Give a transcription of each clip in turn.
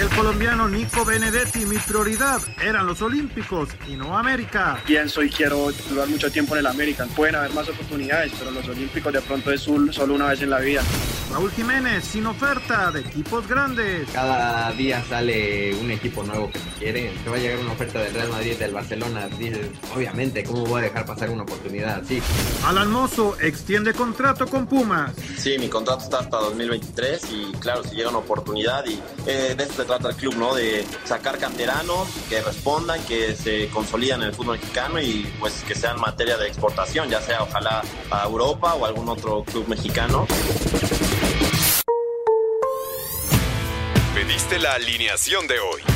El colombiano Nico Benedetti, mi prioridad eran los Olímpicos y no América. Pienso y quiero durar mucho tiempo en el América. Pueden haber más oportunidades, pero los Olímpicos de pronto es solo una vez en la vida. Raúl Jiménez, sin oferta de equipos grandes. Cada día sale un equipo nuevo que te quiere. Te va a llegar una oferta del Real Madrid, del Barcelona. Dices, obviamente, ¿cómo voy a dejar pasar una oportunidad así? Alan Mozo extiende contrato con Pumas. Sí, mi contrato está hasta 2023 y claro, si llega una oportunidad y eh, de esto se trata el club, ¿no? De sacar canteranos que respondan, que se consolidan en el fútbol mexicano y pues que sean materia de exportación, ya sea ojalá a Europa o algún otro club mexicano. Pediste la alineación de hoy.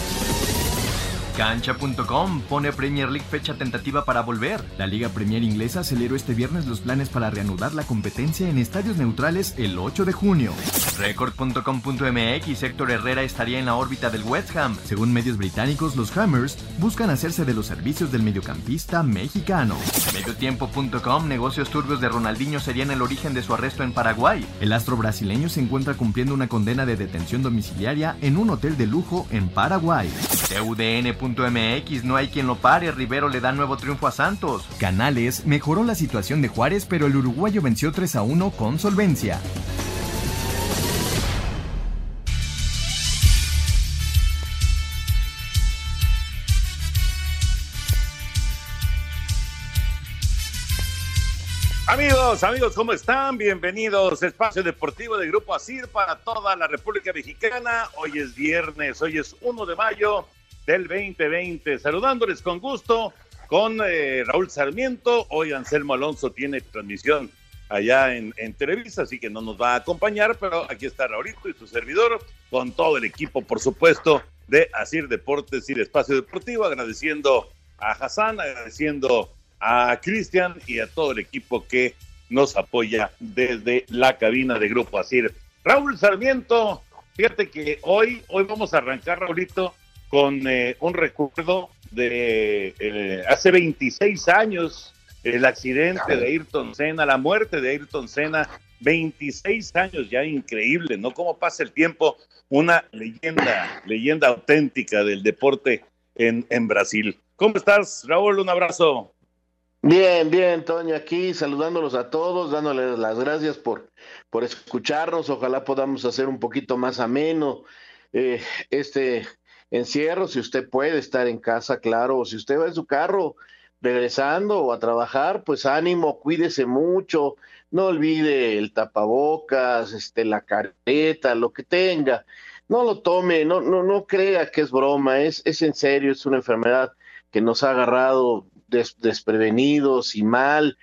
Cancha.com pone Premier League fecha tentativa para volver. La Liga Premier Inglesa aceleró este viernes los planes para reanudar la competencia en estadios neutrales el 8 de junio. Record.com.mx Héctor Herrera estaría en la órbita del West Ham. Según medios británicos, los Hammers buscan hacerse de los servicios del mediocampista mexicano. Mediotiempo.com Negocios turbios de Ronaldinho serían el origen de su arresto en Paraguay. El astro brasileño se encuentra cumpliendo una condena de detención domiciliaria en un hotel de lujo en Paraguay. TUDN.mx No hay quien lo pare, Rivero le da nuevo triunfo a Santos. Canales mejoró la situación de Juárez, pero el uruguayo venció 3 a 1 con solvencia. Amigos, amigos, ¿cómo están? Bienvenidos a Espacio Deportivo de Grupo ASIR para toda la República Mexicana. Hoy es viernes, hoy es 1 de mayo del 2020. Saludándoles con gusto con eh, Raúl Sarmiento. Hoy Anselmo Alonso tiene transmisión allá en, Televisa, así que no nos va a acompañar, pero aquí está Raulito y su servidor con todo el equipo, por supuesto, de Asir Deportes y el Espacio Deportivo, agradeciendo a Hassan, agradeciendo a Cristian y a todo el equipo que nos apoya desde la cabina de Grupo Asir. Raúl Sarmiento, fíjate que hoy, hoy vamos a arrancar, Raulito, con eh, un recuerdo de eh, hace 26 años, el accidente de Ayrton Senna, la muerte de Ayrton Senna, 26 años ya, increíble, ¿no? Cómo pasa el tiempo, una leyenda, leyenda auténtica del deporte en, en Brasil. ¿Cómo estás, Raúl? Un abrazo. Bien, bien, Toño, aquí saludándolos a todos, dándoles las gracias por, por escucharnos. Ojalá podamos hacer un poquito más ameno eh, este encierro, si usted puede estar en casa, claro, o si usted va en su carro regresando o a trabajar, pues ánimo, cuídese mucho, no olvide el tapabocas, este, la careta, lo que tenga. No lo tome, no, no, no crea que es broma, es, es en serio, es una enfermedad que nos ha agarrado desprevenidos y mal,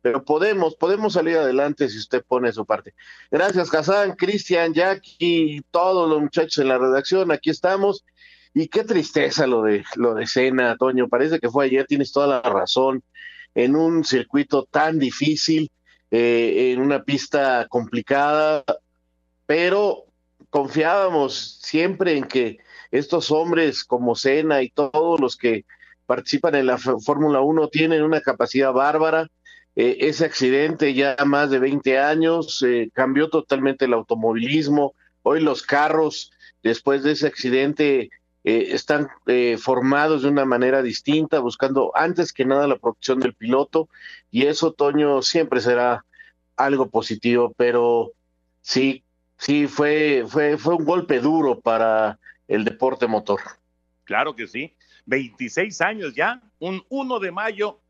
pero podemos, podemos salir adelante si usted pone su parte. Gracias, Hassan, Cristian, Jackie, todos los muchachos en la redacción, aquí estamos. Y qué tristeza lo de lo de Cena, Toño. Parece que fue ayer, tienes toda la razón. En un circuito tan difícil, eh, en una pista complicada, pero confiábamos siempre en que estos hombres como Cena y todos los que participan en la Fórmula 1 tienen una capacidad bárbara. Eh, ese accidente ya más de 20 años eh, cambió totalmente el automovilismo. Hoy los carros, después de ese accidente, eh, están formados de una manera distinta, buscando antes que nada la protección del piloto. Y eso, Toño, siempre será algo positivo. Pero sí, sí, fue, fue, fue un golpe duro para el deporte motor. Claro que sí. 26 años ya, un 1 de mayo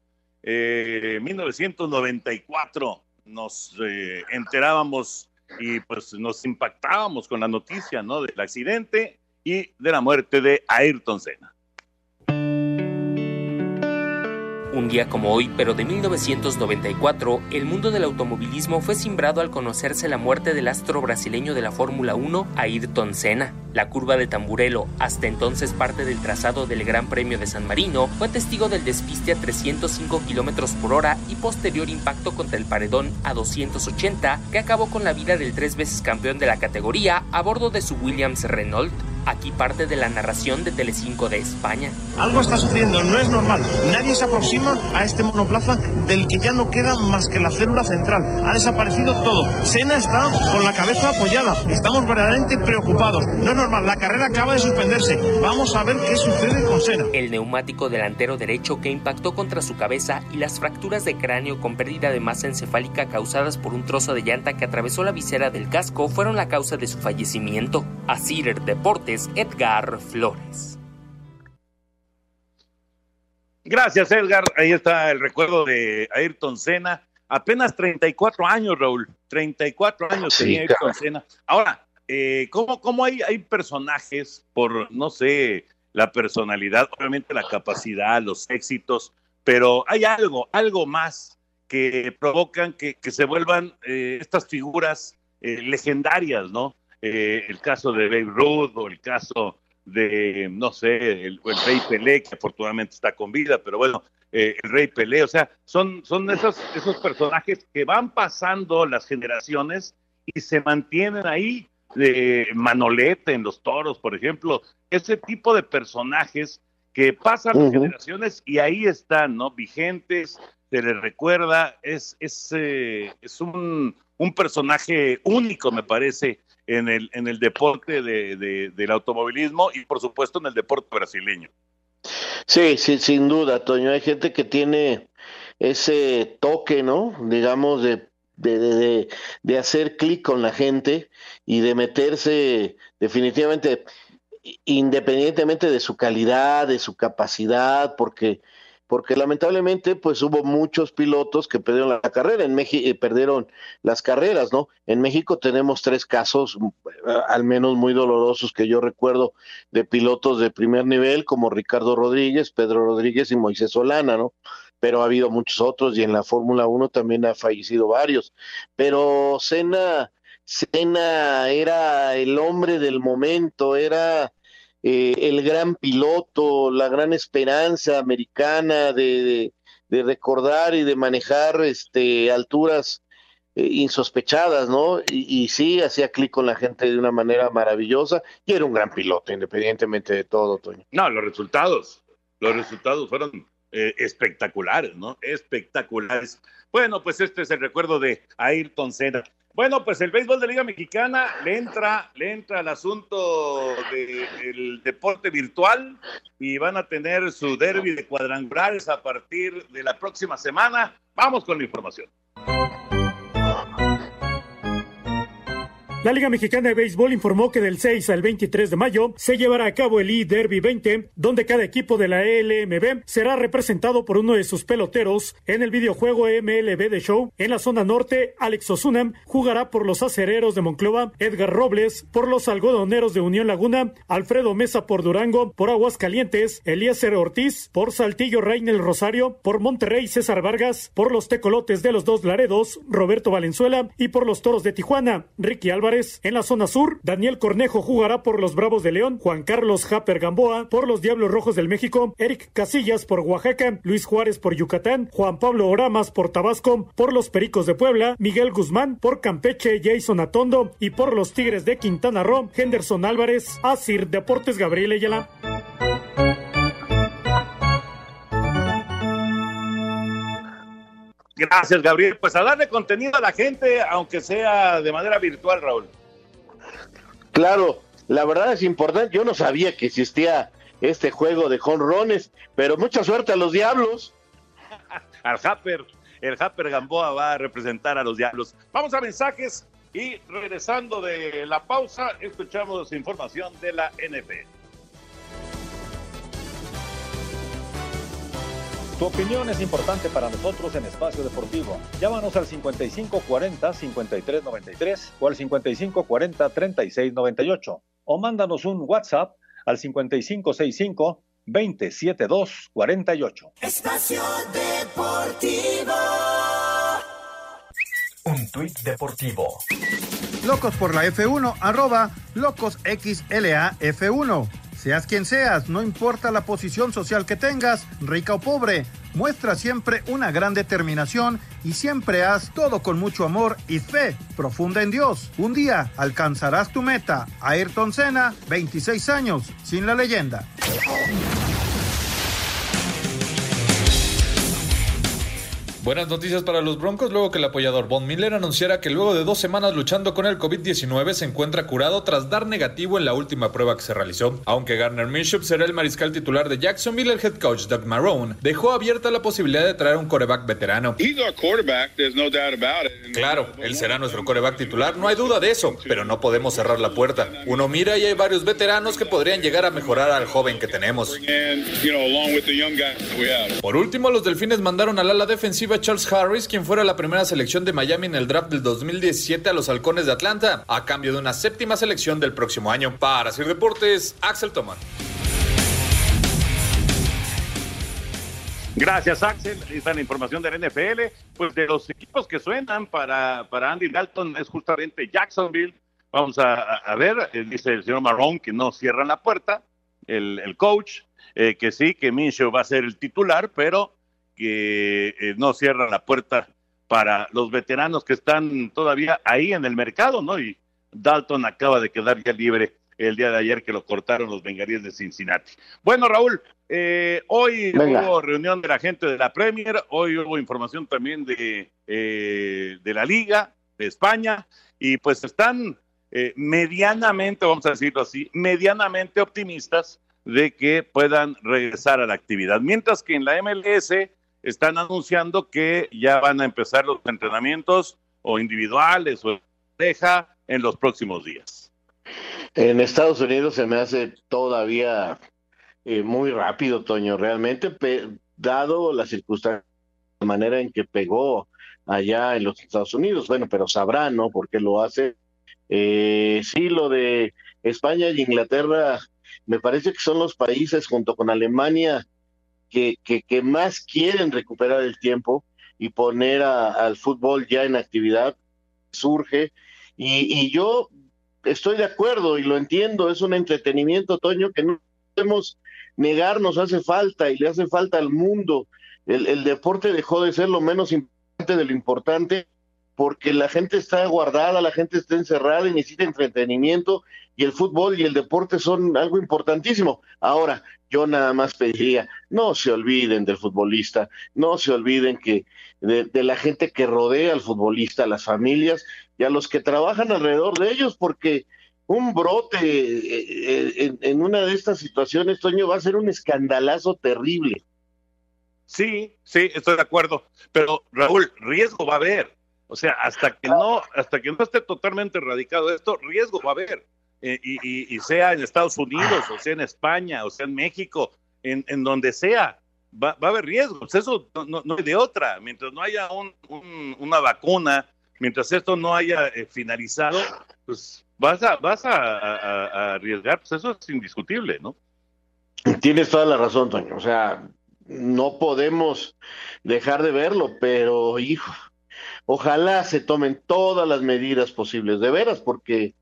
eh, 1994 nos eh, enterábamos y pues nos impactábamos con la noticia, ¿no? Del accidente y de la muerte de Ayrton Senna. Un día como hoy, pero de 1994, el mundo del automovilismo fue simbrado al conocerse la muerte del astro brasileño de la Fórmula 1, Ayrton Senna. La curva de Tamburelo, hasta entonces parte del trazado del Gran Premio de San Marino, fue testigo del despiste a 305 km por hora y posterior impacto contra el paredón a 280 que acabó con la vida del tres veces campeón de la categoría a bordo de su Williams Renault. Aquí parte de la narración de Telecinco de España. Algo está sucediendo, no es normal. Nadie se aproxima a este monoplaza del que ya no queda más que la célula central. Ha desaparecido todo. Sena está con la cabeza apoyada. Estamos verdaderamente preocupados. No es normal, la carrera acaba de suspenderse. Vamos a ver qué sucede con Sena. El neumático delantero derecho que impactó contra su cabeza y las fracturas de cráneo con pérdida de masa encefálica causadas por un trozo de llanta que atravesó la visera del casco fueron la causa de su fallecimiento. Asir Deportes Edgar Flores. Gracias, Edgar. Ahí está el recuerdo de Ayrton Senna. Apenas 34 años, Raúl. 34 años tenía Ayrton Senna. Ahora, eh, ¿cómo, cómo hay, hay personajes por, no sé, la personalidad, obviamente la capacidad, los éxitos, pero hay algo, algo más que provocan que, que se vuelvan eh, estas figuras eh, legendarias, ¿no? Eh, el caso de Babe Ruth o el caso de, no sé, el, Rey Pelé, que afortunadamente está con vida, pero bueno, eh, el Rey Pelé, o sea, son, son esos, esos personajes que van pasando las generaciones y se mantienen ahí, de Manolete en los toros, por ejemplo, ese tipo de personajes que pasan las generaciones y ahí están, ¿no? Vigentes, se les recuerda, es, es, eh, es un, un personaje único, me parece, en el, en el deporte de, del automovilismo y por supuesto en el deporte brasileño. Sí, sí, sin duda, Toño. Hay gente que tiene ese toque, ¿no? Digamos, de, de, de, de hacer clic con la gente y de meterse definitivamente, independientemente de su calidad, de su capacidad, porque porque lamentablemente pues hubo muchos pilotos que perdieron la carrera, en México eh, perdieron las carreras, ¿no? En México tenemos tres casos, mm, al menos muy dolorosos que yo recuerdo, de pilotos de primer nivel, como Ricardo Rodríguez, Pedro Rodríguez y Moisés Solana, ¿no? Pero ha habido muchos otros y en la Fórmula 1 también ha fallecido varios. Pero Senna era el hombre del momento, era eh, el gran piloto, la gran esperanza americana de, recordar y de manejar este, alturas eh, insospechadas, ¿no? Y, sí, hacía clic con la gente de una manera maravillosa y era un gran piloto, independientemente de todo, Toño. No, los resultados, los resultados fueron eh, espectaculares, ¿no? Espectaculares. Bueno, pues este es el recuerdo de Ayrton Senna. Bueno, pues el béisbol de Liga Mexicana le entra, le entra al asunto del deporte virtual y van a tener su derby de cuadrangulares a partir de la próxima semana. Vamos con la información. La Liga Mexicana de Béisbol informó que del 6 al 23 de mayo se llevará a cabo el E-Derby 20, donde cada equipo de la LMB será representado por uno de sus peloteros. En el videojuego MLB de Show, en la zona norte, Alex Osuna jugará por los acereros de Monclova, Edgar Robles por los algodoneros de Unión Laguna, Alfredo Mesa por Durango, por Aguascalientes, Eliezer Ortiz por Saltillo Reinel Rosario, por Monterrey César Vargas, por los tecolotes de los dos Laredos, Roberto Valenzuela y por los toros de Tijuana, Ricky Álvarez en la zona sur, Daniel Cornejo jugará por los Bravos de León, Juan Carlos Japer Gamboa por los Diablos Rojos del México, Eric Casillas por Oaxaca, Luis Juárez por Yucatán, Juan Pablo Oramas por Tabasco, por los Pericos de Puebla, Miguel Guzmán por Campeche, Jason Atondo y por los Tigres de Quintana Roo, Henderson Álvarez, Asir Deportes Gabriel Ayala. Gracias, Gabriel. Pues a darle contenido a la gente, aunque sea de manera virtual, Raúl. Claro, la verdad es importante. Yo no sabía que existía este juego de jonrones, pero mucha suerte a los diablos. Al Happer, el Happer Gamboa va a representar a los diablos. Vamos a mensajes y regresando de la pausa, escuchamos información de la NP. Tu opinión es importante para nosotros en Espacio Deportivo. Llámanos al 5540-5393 o al 5540-3698 o mándanos un WhatsApp al 5565 27248. Espacio Deportivo. Un tuit deportivo. Locos por la F1, arroba locosxlaf1. Seas quien seas, no importa la posición social que tengas, rica o pobre, muestra siempre una gran determinación y siempre haz todo con mucho amor y fe profunda en Dios. Un día alcanzarás tu meta. Ayrton Senna, 26 años, sin la leyenda. Buenas noticias para los Broncos luego que el apoyador Von Miller anunciara que luego de dos semanas luchando con el COVID-19 se encuentra curado tras dar negativo en la última prueba que se realizó. Aunque Garner Minshew será el mariscal titular de Jacksonville, el head coach Doug Marrone dejó abierta la posibilidad de traer un coreback veterano. Claro, él será nuestro coreback titular, no hay duda de eso, pero no podemos cerrar la puerta. Uno mira y hay varios veteranos que podrían llegar a mejorar al joven que tenemos. Por último, los Delfines mandaron al ala defensiva Charles Harris, quien fuera la primera selección de Miami en el draft del 2017 a los Halcones de Atlanta, a cambio de una séptima selección del próximo año. Para Sir Deportes, Axel Toman. Gracias, Axel. Esta es la información del NFL. Pues de los equipos que suenan para, para Andy Dalton es justamente Jacksonville. Vamos a, ver, eh, dice el señor Marrón que no cierran la puerta, el, coach, eh, que sí, que Minshew va a ser el titular, pero que eh, no cierran la puerta para los veteranos que están todavía ahí en el mercado, ¿no? Y Dalton acaba de quedar ya libre el día de ayer que lo cortaron los bengalíes de Cincinnati. Bueno, Raúl, eh, hoy Venga. hubo reunión de la gente de la Premier, hoy hubo información también de, eh, de la Liga, de España, y pues están eh, medianamente, vamos a decirlo así, medianamente optimistas de que puedan regresar a la actividad. Mientras que en la MLS están anunciando que ya van a empezar los entrenamientos o individuales o de pareja en los próximos días. En Estados Unidos se me hace todavía eh, muy rápido, Toño, realmente, dado la circunstancia, la manera en que pegó allá en los Estados Unidos. Bueno, pero sabrán, ¿no? Por qué lo hace. Eh, sí, lo de España y Inglaterra, me parece que son los países junto con Alemania que, más quieren recuperar el tiempo y poner al fútbol ya en actividad. Surge. Y, y yo estoy de acuerdo y lo entiendo, es un entretenimiento, Toño, que no podemos negar, nos hace falta y le hace falta al mundo. El, el deporte dejó de ser lo menos importante de lo importante porque la gente está guardada, la gente está encerrada y necesita entretenimiento y el fútbol y el deporte son algo importantísimo. Ahora, yo nada más pediría, no se olviden del futbolista, no se olviden que de, de la gente que rodea al futbolista, a las familias y a los que trabajan alrededor de ellos, porque un brote eh, eh, en, una de estas situaciones, Toño, va a ser un escandalazo terrible. Sí, sí, estoy de acuerdo. Pero Raúl, riesgo va a haber. O sea, hasta que no, hasta que no esté totalmente erradicado esto, riesgo va a haber. Eh, y, y- y sea en Estados Unidos, o sea en España, o sea en México, en, en donde sea, va, va a haber riesgos. Eso no, no- no hay de otra. Mientras no haya un- un- una vacuna, mientras esto no haya eh, finalizado, pues vas a, vas a, a- a arriesgar. Pues eso es indiscutible, ¿no? Tienes toda la razón, Toño. O sea, no podemos dejar de verlo, pero hijo, ojalá se tomen todas las medidas posibles, de veras, porque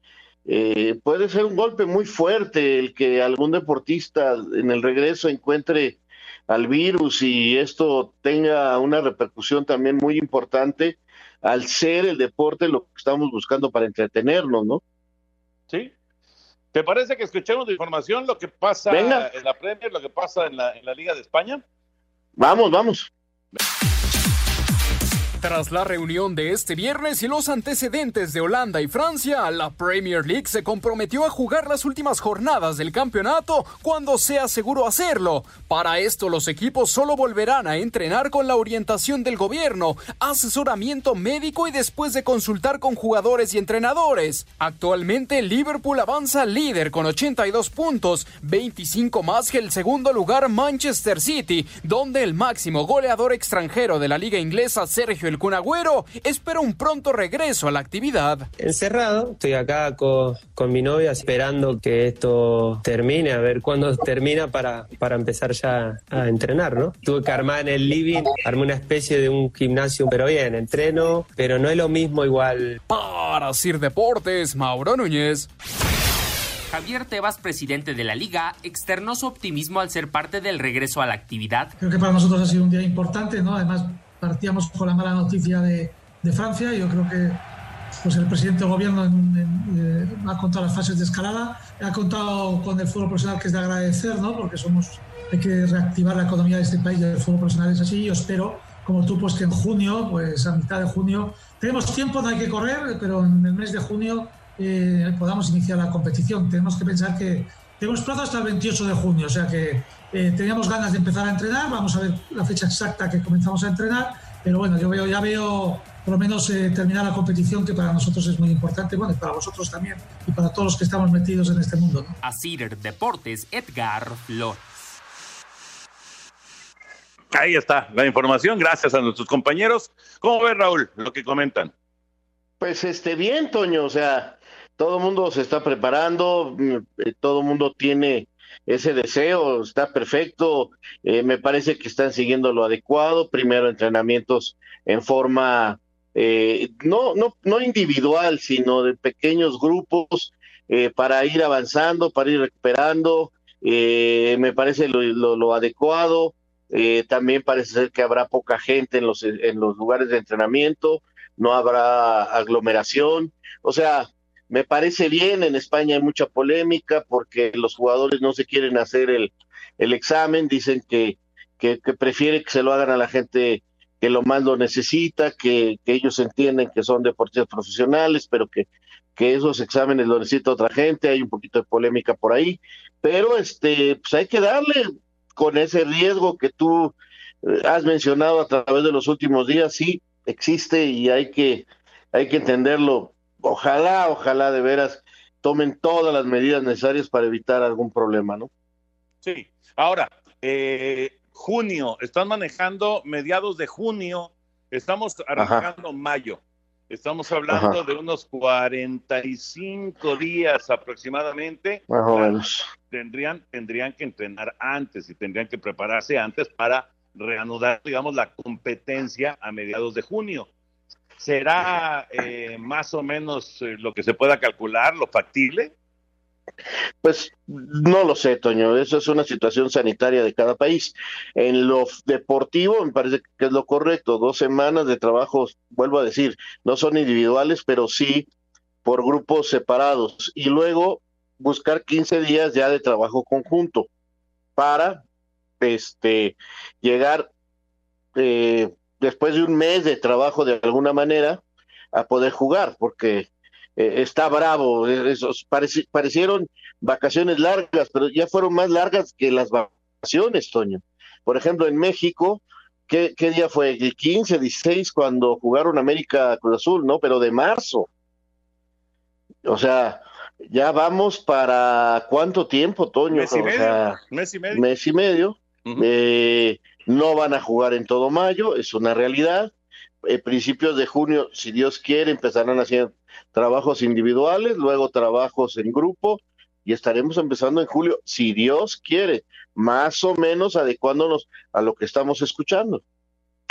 eh, puede ser un golpe muy fuerte el que algún deportista en el regreso encuentre al virus y esto tenga una repercusión también muy importante al ser el deporte lo que estamos buscando para entretenernos, ¿no? Sí. ¿Te parece que escuchemos de información lo que pasa Venga. en la Premier, lo que pasa en la, en la Liga de España? Vamos, vamos. Tras la reunión de este viernes y los antecedentes de Holanda y Francia, la Premier League se comprometió a jugar las últimas jornadas del campeonato cuando sea seguro hacerlo. Para esto, los equipos solo volverán a entrenar con la orientación del gobierno, asesoramiento médico y después de consultar con jugadores y entrenadores. Actualmente, Liverpool avanza líder con 82 puntos, 25 más que el segundo lugar Manchester City, donde el máximo goleador extranjero de la liga inglesa, Sergio el Kun Agüero espera un pronto regreso a la actividad. Encerrado, estoy acá con, con mi novia esperando que esto termine, a ver cuándo termina para, para empezar ya a entrenar, ¿no? Tuve que armar en el living, armé una especie de un gimnasio, pero bien, entreno, pero no es lo mismo igual. Para Sir Deportes, Mauro Núñez. Javier Tebas, presidente de la liga, externó su optimismo al ser parte del regreso a la actividad. Creo que para nosotros ha sido un día importante, ¿no? Además, partíamos con la mala noticia de, de Francia. Yo creo que pues el presidente del gobierno en, en, eh, ha contado las fases de escalada, ha contado con el fútbol profesional que es de agradecer, ¿no? Porque somos, hay que reactivar la economía de este país del fútbol profesional es así. Yo espero, como tú, pues que en junio, pues a mitad de junio, tenemos tiempo, no hay que correr, pero en el mes de junio eh, podamos iniciar la competición. Tenemos que pensar que tenemos plazo hasta el 28 de junio, o sea que eh, teníamos ganas de empezar a entrenar, vamos a ver la fecha exacta que comenzamos a entrenar, pero bueno, yo veo, ya veo por lo menos eh, terminar la competición que para nosotros es muy importante, bueno, y para vosotros también, y para todos los que estamos metidos en este mundo. ¿no? Asir Deportes, Edgar Flores. Ahí está la información, gracias a nuestros compañeros. ¿Cómo ves, Raúl, lo que comentan? Pues este bien, Toño, o sea, todo el mundo se está preparando, todo el mundo tiene ese deseo, está perfecto, eh, me parece que están siguiendo lo adecuado, primero entrenamientos en forma eh, no, no, no individual, sino de pequeños grupos eh, para ir avanzando, para ir recuperando, me parece lo, lo adecuado, también parece ser que habrá poca gente en los, en los lugares de entrenamiento, no habrá aglomeración, o sea, me parece bien, en España hay mucha polémica porque los jugadores no se quieren hacer el, el examen, dicen que, que, que prefiere que se lo hagan a la gente que lo más lo necesita, que, que ellos entienden que son deportistas profesionales, pero que, que esos exámenes lo necesita otra gente, hay un poquito de polémica por ahí, pero este, pues hay que darle con ese riesgo que tú eh, has mencionado a través de los últimos días, sí, existe y hay que, hay que entenderlo. Ojalá, ojalá de veras tomen todas las medidas necesarias para evitar algún problema, ¿no? Sí. Ahora, eh, junio, están manejando mediados de junio, estamos arrancando Ajá. mayo. Estamos hablando Ajá. de unos 45 días aproximadamente. Más o menos. Tendrían, tendrían que entrenar antes y tendrían que prepararse antes para reanudar, digamos, la competencia a mediados de junio. ¿Será eh, más o menos eh, lo que se pueda calcular, lo factible? Pues no lo sé, Toño. Eso es una situación sanitaria de cada país. En lo deportivo, me parece que es lo correcto. Dos semanas de trabajo, vuelvo a decir, no son individuales, pero sí por grupos separados. Y luego buscar 15 días ya de trabajo conjunto para este llegar eh, después de un mes de trabajo de alguna manera a poder jugar, porque eh, está bravo, esos pareci parecieron vacaciones largas, pero ya fueron más largas que las vacaciones, Toño. Por ejemplo, en México, ¿qué, qué día fue? El 15, 16, cuando jugaron América Cruz Azul, ¿no? Pero de marzo. O sea, ya vamos para cuánto tiempo, Toño. Mes y o medio. sea, mes y medio. Mes y medio. Uh -huh. eh, no van a jugar en todo mayo, es una realidad. Eh, principios de junio, si Dios quiere, empezarán hacer trabajos individuales, luego trabajos en grupo y estaremos empezando en julio, si Dios quiere, más o menos adecuándonos a lo que estamos escuchando.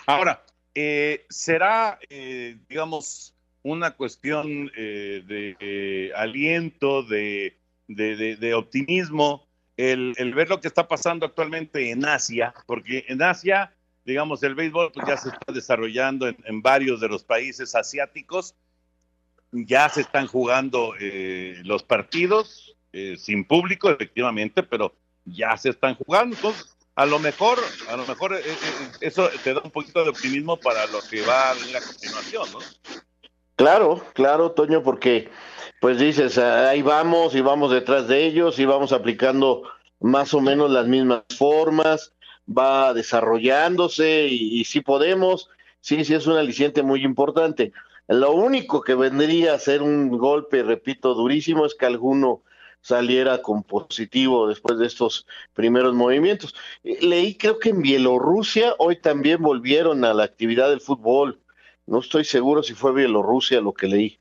Ahora, eh, ¿será, eh, digamos, una cuestión eh, de aliento, de, de, de optimismo, el, el, ver lo que está pasando actualmente en Asia? Porque en Asia, digamos, el béisbol pues, ya se está desarrollando en, varios de los países asiáticos, ya se están jugando eh, los partidos eh, sin público, efectivamente, pero ya se están jugando. Entonces, a lo mejor, a lo mejor eh, eso te da un poquito de optimismo para lo que va a venir a continuación, ¿no? Claro, claro, Toño, porque pues dices, ahí vamos y vamos detrás de ellos y vamos aplicando más o menos las mismas formas, va desarrollándose y, y si podemos, sí, sí es un aliciente muy importante. Lo único que vendría a ser un golpe, repito, durísimo es que alguno saliera con positivo después de estos primeros movimientos. Leí, creo que en Bielorrusia hoy también volvieron a la actividad del fútbol. No estoy seguro si fue Bielorrusia lo que leí.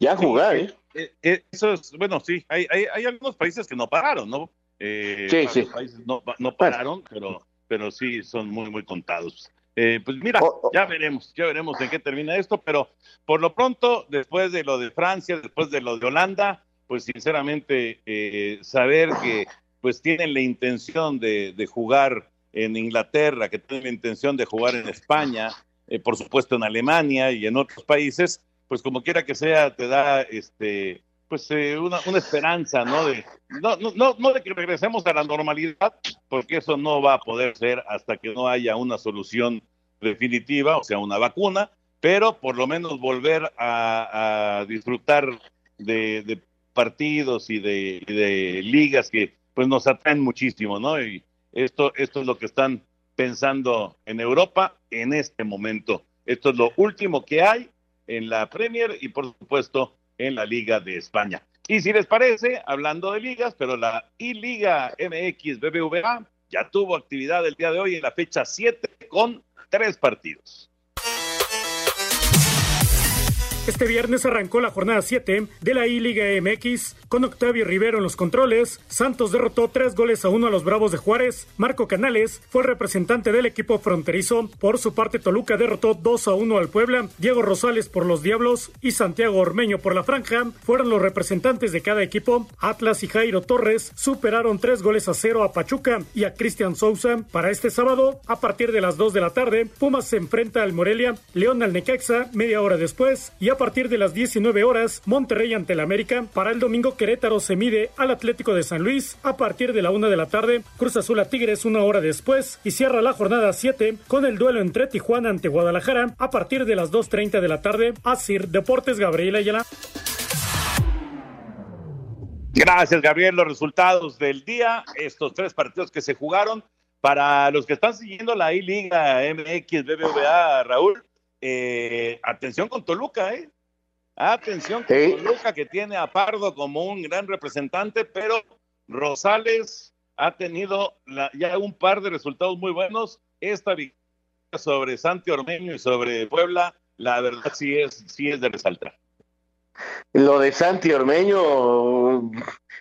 Ya jugar, ¿eh? ¿eh? ¿eh? Eso es, bueno, sí, hay, hay, hay algunos países que no pararon, ¿no? Eh, sí, sí. Países no, no pararon, pero, pero sí son muy, muy contados. Eh, pues mira, ya veremos, ya veremos en qué termina esto, pero por lo pronto, después de lo de Francia, después de lo de Holanda, pues sinceramente eh, saber que pues tienen la intención de, de, jugar en Inglaterra, que tienen la intención de jugar en España, eh, por supuesto en Alemania y en otros países, pues como quiera que sea, te da este pues eh, una, una, esperanza, ¿no? De, no, no, no de que regresemos a la normalidad, porque eso no va a poder ser hasta que no haya una solución definitiva, o sea, una vacuna, pero por lo menos volver a, disfrutar de, partidos y de, de, ligas que pues nos atraen muchísimo, ¿no? Y esto, esto es lo que están pensando en Europa en este momento. Esto es lo último que hay en la Premier y por supuesto en la Liga de España. Y si les parece, hablando de ligas, pero la I-Liga MX BBVA ya tuvo actividad el día de hoy en la fecha 7 con tres partidos. Este viernes arrancó la jornada 7 de la I-Liga MX con Octavio Rivero en los controles. Santos derrotó tres goles a uno a los Bravos de Juárez. Marco Canales fue representante del equipo fronterizo. Por su parte, Toluca derrotó 2 a 1 al Puebla. Diego Rosales por los Diablos y Santiago Ormeño por la Franja fueron los representantes de cada equipo. Atlas y Jairo Torres superaron tres goles a cero a Pachuca y a Cristian Sousa. Para este sábado, a partir de las 2 de la tarde, Pumas se enfrenta al Morelia, León al Necaxa media hora después y a a partir de las 19 horas, Monterrey ante el América. Para el domingo, Querétaro se mide al Atlético de San Luis a partir de la 1 de la tarde. Cruz Azul a Tigres una hora después y cierra la jornada 7 con el duelo entre Tijuana ante Guadalajara a partir de las 2.30 de la tarde. Asir Deportes Gabriel Ayala. Gracias, Gabriel. Los resultados del día, estos tres partidos que se jugaron. Para los que están siguiendo la I-Liga MX BBVA, Raúl, eh, atención con Toluca, ¿eh? Atención con Toluca, que tiene a Pardo como un gran representante, pero Rosales ha tenido ya un par de resultados muy buenos. Esta victoria sobre Santi Ormeño y sobre Puebla, la verdad sí es, sí es de resaltar. Lo de Santi Ormeño,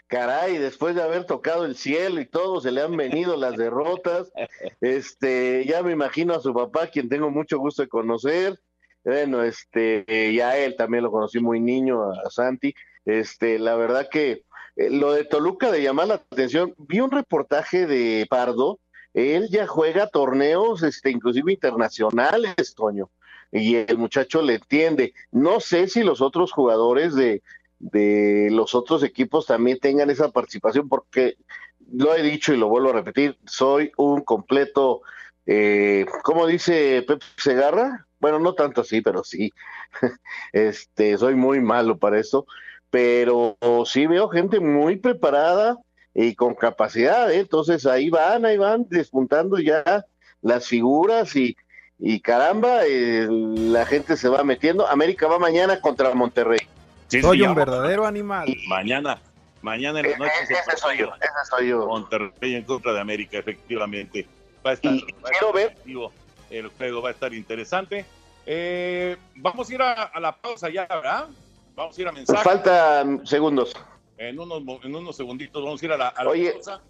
caray, después de haber tocado el cielo y todo, se le han venido las derrotas. Este, ya me imagino a su papá, quien tengo mucho gusto de conocer. Bueno, este, ya él también lo conocí muy niño, a Santi. Este, la verdad que eh, lo de Toluca de llamar la atención, vi un reportaje de Pardo, él ya juega torneos, este, inclusive internacionales, Toño y el muchacho le entiende. No sé si los otros jugadores de, de los otros equipos también tengan esa participación, porque lo he dicho y lo vuelvo a repetir, soy un completo, eh, ¿cómo dice Pep Segarra? Bueno, no tanto así, pero sí, este, soy muy malo para eso, pero sí veo gente muy preparada y con capacidad, ¿eh? entonces ahí van, ahí van despuntando ya las figuras y y caramba, eh, la gente se va metiendo. América va mañana contra Monterrey. Soy un verdadero animal. Mañana, mañana en la noche ese, soy yo, ese soy yo. Monterrey en contra de América, efectivamente. Va a estar, quiero ver. El juego va a estar interesante. Eh, vamos a ir a, la pausa ya, ¿verdad? Vamos a ir a mensajes. faltan segundos. En unos, en unos segunditos vamos a ir a la, a la pausa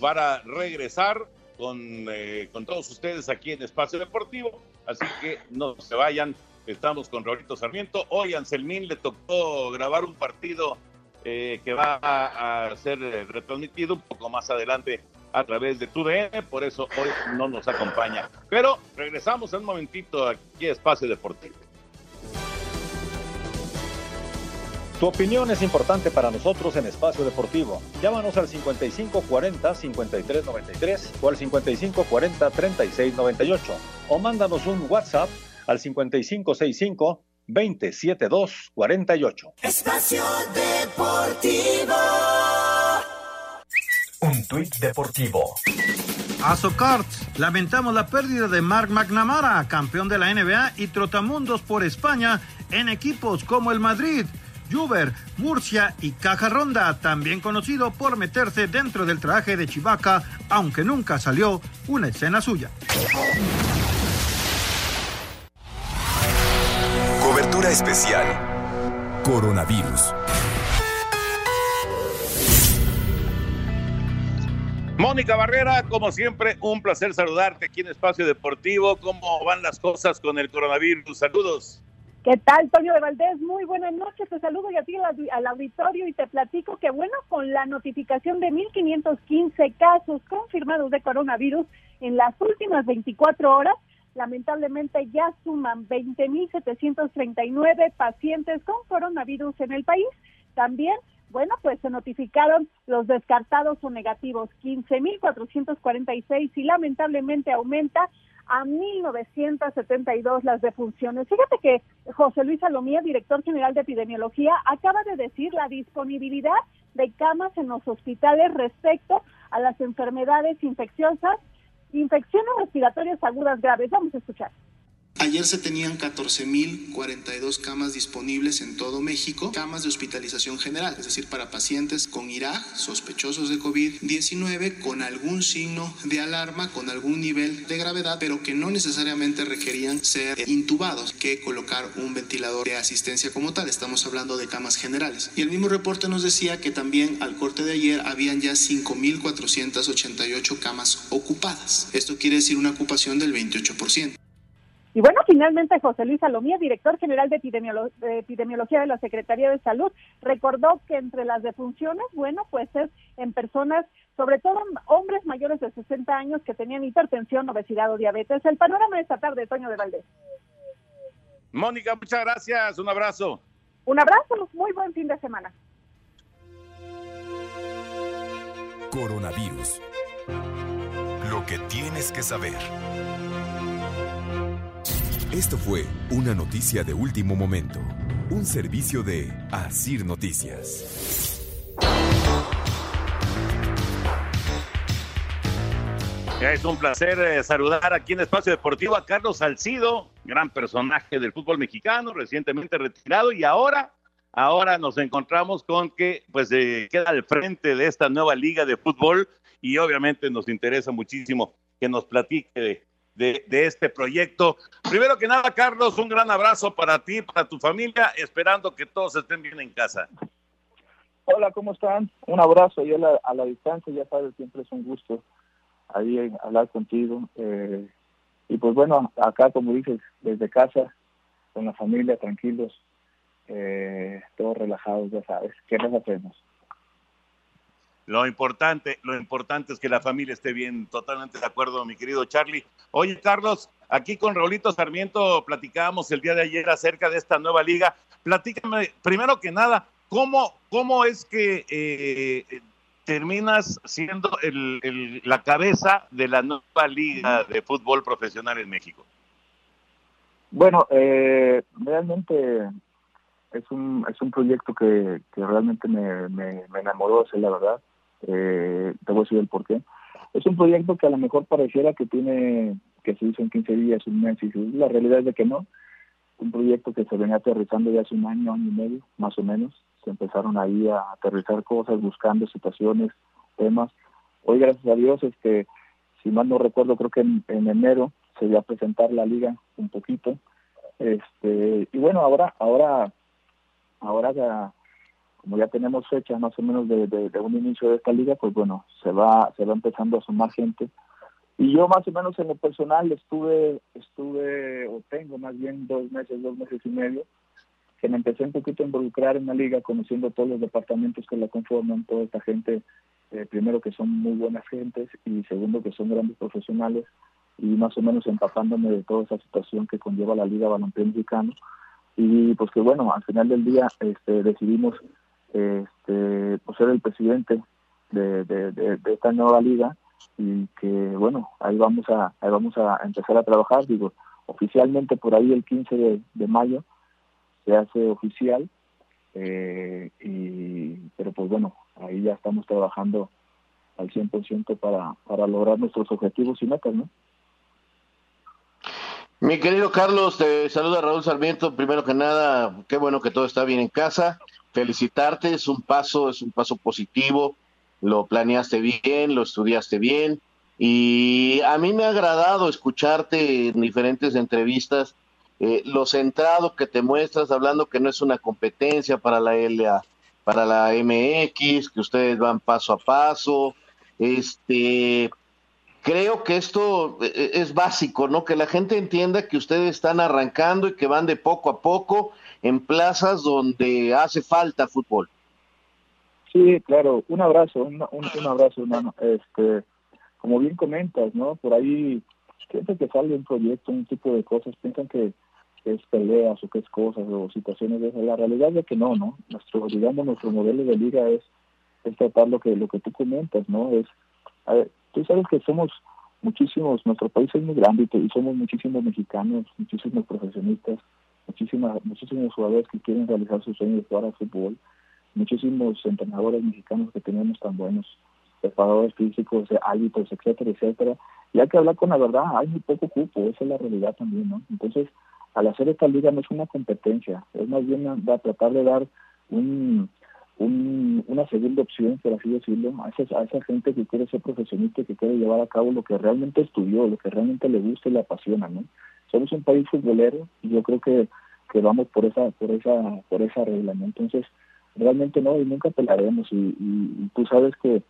para regresar con, eh, con todos ustedes aquí en Espacio Deportivo. Así que no se vayan. Estamos con Raulito Sarmiento. Hoy Anselmín le tocó grabar un partido eh, que va a, ser eh, retransmitido un poco más adelante a través de TUDN, por eso hoy no nos acompaña. Pero regresamos en un momentito aquí a Espacio Deportivo. Tu opinión es importante para nosotros en Espacio Deportivo. Llámanos al 5540-5393 o al 5540-3698 o mándanos un WhatsApp al 5565-27248. Espacio Deportivo. Un tuit deportivo. Azocards, lamentamos la pérdida de Mark McNamara, campeón de la NBA y trotamundos por España en equipos como el Madrid. Juber, Murcia y Caja Ronda, también conocido por meterse dentro del traje de Chivaca, aunque nunca salió una escena suya. Especial Coronavirus. Mónica Barrera, como siempre, un placer saludarte aquí en Espacio Deportivo. ¿Cómo van las cosas con el coronavirus? Saludos. ¿Qué tal, Toño de Valdés? Muy buenas noches, te saludo y a ti al, auditorio y te platico que, bueno, con la notificación de 1.515 casos confirmados de coronavirus en las últimas 24 horas, lamentablemente ya suman 20.739 pacientes con coronavirus en el país. También, bueno, pues se notificaron los descartados o negativos, 15.446 y lamentablemente aumenta a 1972 las defunciones. Fíjate que José Luis Salomía, director general de epidemiología, acaba de decir la disponibilidad de camas en los hospitales respecto a las enfermedades infecciosas, infecciones respiratorias agudas graves. Vamos a escuchar. Ayer se tenían 14.042 camas disponibles en todo México, camas de hospitalización general, es decir, para pacientes con IRAG, sospechosos de COVID-19, con algún signo de alarma, con algún nivel de gravedad, pero que no necesariamente requerían ser intubados, que colocar un ventilador de asistencia como tal. Estamos hablando de camas generales. Y el mismo reporte nos decía que también al corte de ayer habían ya 5.488 camas ocupadas. Esto quiere decir una ocupación del 28%. Y bueno, finalmente José Luis Salomía, director general de, epidemiología de la Secretaría de Salud, recordó que entre las defunciones, bueno, pues es en personas, sobre todo hombres mayores de 60 años que tenían hipertensión, obesidad o diabetes. El panorama de esta tarde, Toño de Valdés. Mónica, muchas gracias. Un abrazo. Un abrazo. Muy buen fin de semana. Coronavirus. Lo que tienes que saber. Esto fue una noticia de último momento, un servicio de Asir Noticias. Es un placer eh, saludar aquí en Espacio Deportivo a Carlos Salcido, gran personaje del fútbol mexicano, recientemente retirado y ahora, ahora nos encontramos con que pues eh, queda al frente de esta nueva liga de fútbol y obviamente nos interesa muchísimo que nos platique este proyecto. Primero que nada, Carlos, un gran abrazo para ti, para tu familia, esperando que todos estén bien en casa. Hola, ¿cómo están? Un abrazo y a la, a la distancia, ya sabes, siempre es un gusto ahí hablar contigo. Eh, y pues bueno, acá como dices, desde casa, con la familia, tranquilos, eh, todos relajados, ya sabes, ¿qué nos hacemos? Lo importante, lo importante es que la familia esté bien, totalmente de acuerdo, mi querido Charlie. Oye, Carlos, aquí con Raulito Sarmiento platicábamos el día de ayer acerca de esta nueva liga. Platícame, primero que nada, ¿cómo, cómo es que eh, terminas siendo la cabeza de la nueva liga de fútbol profesional en México? Bueno, eh, realmente es un, es un proyecto que, realmente me, me, me enamoró, es la verdad eh, te voy a decir el por qué. Es un proyecto que a lo mejor pareciera que tiene, que se hizo en 15 días, un mes, y la realidad es de que no. Un proyecto que se venía aterrizando ya hace un año, año y medio, más o menos. Se empezaron ahí a aterrizar cosas, buscando situaciones, temas. Hoy, gracias a Dios, este, si mal no recuerdo, creo que en, enero se iba a presentar la liga un poquito. Este, y bueno, ahora, ahora, ahora ya como ya tenemos fecha más o menos de, un inicio de esta liga, pues bueno, se va, se va empezando a sumar gente. Y yo más o menos en lo personal estuve, estuve, o tengo más bien dos meses, dos meses y medio, que me empecé un poquito a involucrar en la liga, conociendo todos los departamentos que la conforman, toda esta gente, eh, primero que son muy buenas gentes y segundo que son grandes profesionales y más o menos empapándome de toda esa situación que conlleva la Liga Balompié Mexicano. Y pues que bueno, al final del día este, decidimos este, pues ser el presidente de, esta nueva liga y que bueno, ahí vamos a, ahí vamos a empezar a trabajar, digo, oficialmente por ahí el 15 de, mayo se hace oficial, eh, y, pero pues bueno, ahí ya estamos trabajando al 100% para, para lograr nuestros objetivos y metas, ¿no? Mi querido Carlos, te saluda Raúl Sarmiento. Primero que nada, qué bueno que todo está bien en casa felicitarte, es un paso, es un paso positivo, lo planeaste bien, lo estudiaste bien y a mí me ha agradado escucharte en diferentes entrevistas eh, lo centrado que te muestras, hablando que no es una competencia para la LA, para la MX, que ustedes van paso a paso. Este, creo que esto eh, eh, es básico, ¿no? Que la gente entienda que ustedes están arrancando y que van de poco a poco en plazas donde hace falta fútbol. Sí, claro. Un abrazo, un, un, abrazo, hermano. Este, como bien comentas, ¿no? Por ahí, gente que sale un proyecto, un tipo de cosas, piensan que es peleas o que es cosas o situaciones de La realidad es que no, ¿no? Nuestro, digamos, nuestro modelo de liga es, es tratar lo que, lo que tú comentas, ¿no? Es, a ver, tú sabes que somos muchísimos, nuestro país es muy grande y somos muchísimos mexicanos, muchísimos profesionistas, muchísimas, muchísimos jugadores que quieren realizar sus sueños de jugar al fútbol, muchísimos entrenadores mexicanos que tenemos tan buenos, preparadores físicos, hábitos, etcétera, etcétera. Y hay que hablar con la verdad, hay muy poco cupo, esa es la realidad también, ¿no? Entonces, al hacer esta liga no es una competencia, es más bien a, tratar de dar un, una segunda opción, por así decirlo, a esa, a esa gente que quiere ser profesionista, que quiere llevar a cabo lo que realmente estudió, lo que realmente le gusta y le apasiona, ¿no? Somos un país futbolero y yo creo que, que vamos por esa, por esa, por esa regla. Entonces, realmente no, y nunca pelaremos, y, tú sabes que,